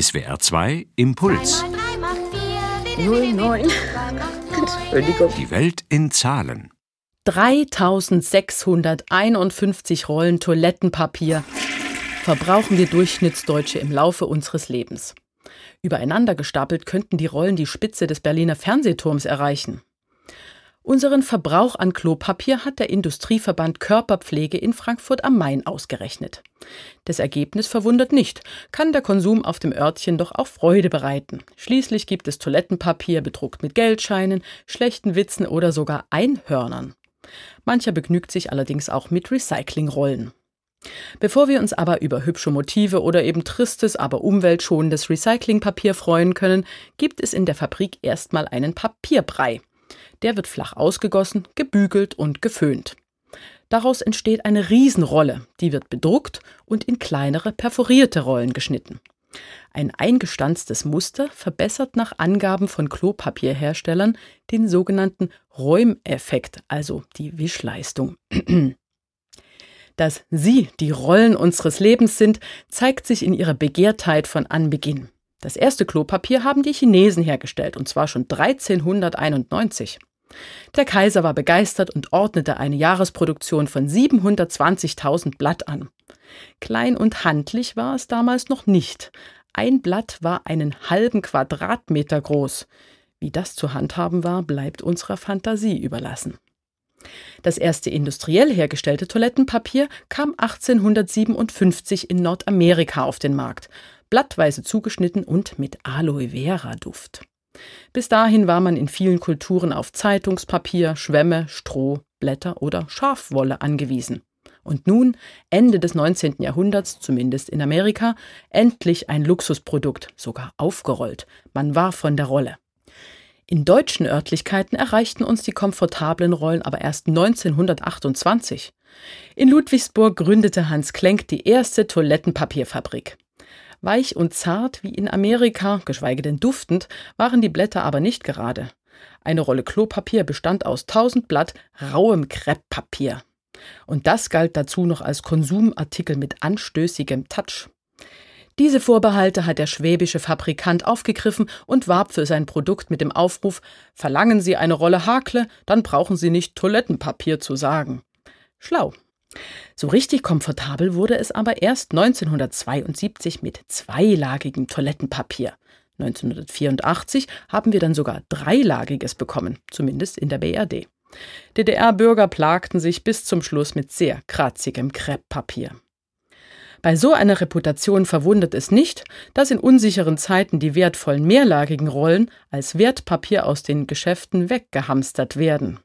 SWR 2 Impuls. 09. Entschuldigung. Die Welt in Zahlen. 3651 Rollen Toilettenpapier verbrauchen wir Durchschnittsdeutsche im Laufe unseres Lebens. Übereinander gestapelt könnten die Rollen die Spitze des Berliner Fernsehturms erreichen. Unseren Verbrauch an Klopapier hat der Industrieverband Körperpflege in Frankfurt am Main ausgerechnet. Das Ergebnis verwundert nicht, kann der Konsum auf dem Örtchen doch auch Freude bereiten. Schließlich gibt es Toilettenpapier bedruckt mit Geldscheinen, schlechten Witzen oder sogar Einhörnern. Mancher begnügt sich allerdings auch mit Recyclingrollen. Bevor wir uns aber über hübsche Motive oder eben tristes, aber umweltschonendes Recyclingpapier freuen können, gibt es in der Fabrik erstmal einen Papierbrei. Der wird flach ausgegossen, gebügelt und geföhnt. Daraus entsteht eine Riesenrolle, die wird bedruckt und in kleinere perforierte Rollen geschnitten. Ein eingestanztes Muster verbessert nach Angaben von Klopapierherstellern den sogenannten Räumeffekt, also die Wischleistung. Dass sie die Rollen unseres Lebens sind, zeigt sich in ihrer Begehrtheit von Anbeginn. Das erste Klopapier haben die Chinesen hergestellt, und zwar schon 1391. Der Kaiser war begeistert und ordnete eine Jahresproduktion von 720.000 Blatt an. Klein und handlich war es damals noch nicht. Ein Blatt war einen halben Quadratmeter groß. Wie das zu handhaben war, bleibt unserer Fantasie überlassen. Das erste industriell hergestellte Toilettenpapier kam 1857 in Nordamerika auf den Markt, blattweise zugeschnitten und mit Aloe Vera Duft. Bis dahin war man in vielen Kulturen auf Zeitungspapier, Schwämme, Stroh, Blätter oder Schafwolle angewiesen. Und nun, Ende des 19. Jahrhunderts, zumindest in Amerika, endlich ein Luxusprodukt, sogar aufgerollt. Man war von der Rolle. In deutschen Örtlichkeiten erreichten uns die komfortablen Rollen aber erst 1928. In Ludwigsburg gründete Hans Klenk die erste Toilettenpapierfabrik. Weich und zart wie in Amerika, geschweige denn duftend, waren die Blätter aber nicht gerade. Eine Rolle Klopapier bestand aus 1000 Blatt rauem Krepppapier. Und das galt dazu noch als Konsumartikel mit anstößigem Touch. Diese Vorbehalte hat der schwäbische Fabrikant aufgegriffen und warb für sein Produkt mit dem Aufruf Verlangen Sie eine Rolle Hakle, dann brauchen Sie nicht Toilettenpapier zu sagen. Schlau. So richtig komfortabel wurde es aber erst 1972 mit zweilagigem Toilettenpapier. 1984 haben wir dann sogar dreilagiges bekommen, zumindest in der BRD. DDR-Bürger plagten sich bis zum Schluss mit sehr kratzigem Krepppapier. Bei so einer Reputation verwundert es nicht, dass in unsicheren Zeiten die wertvollen mehrlagigen Rollen als Wertpapier aus den Geschäften weggehamstert werden.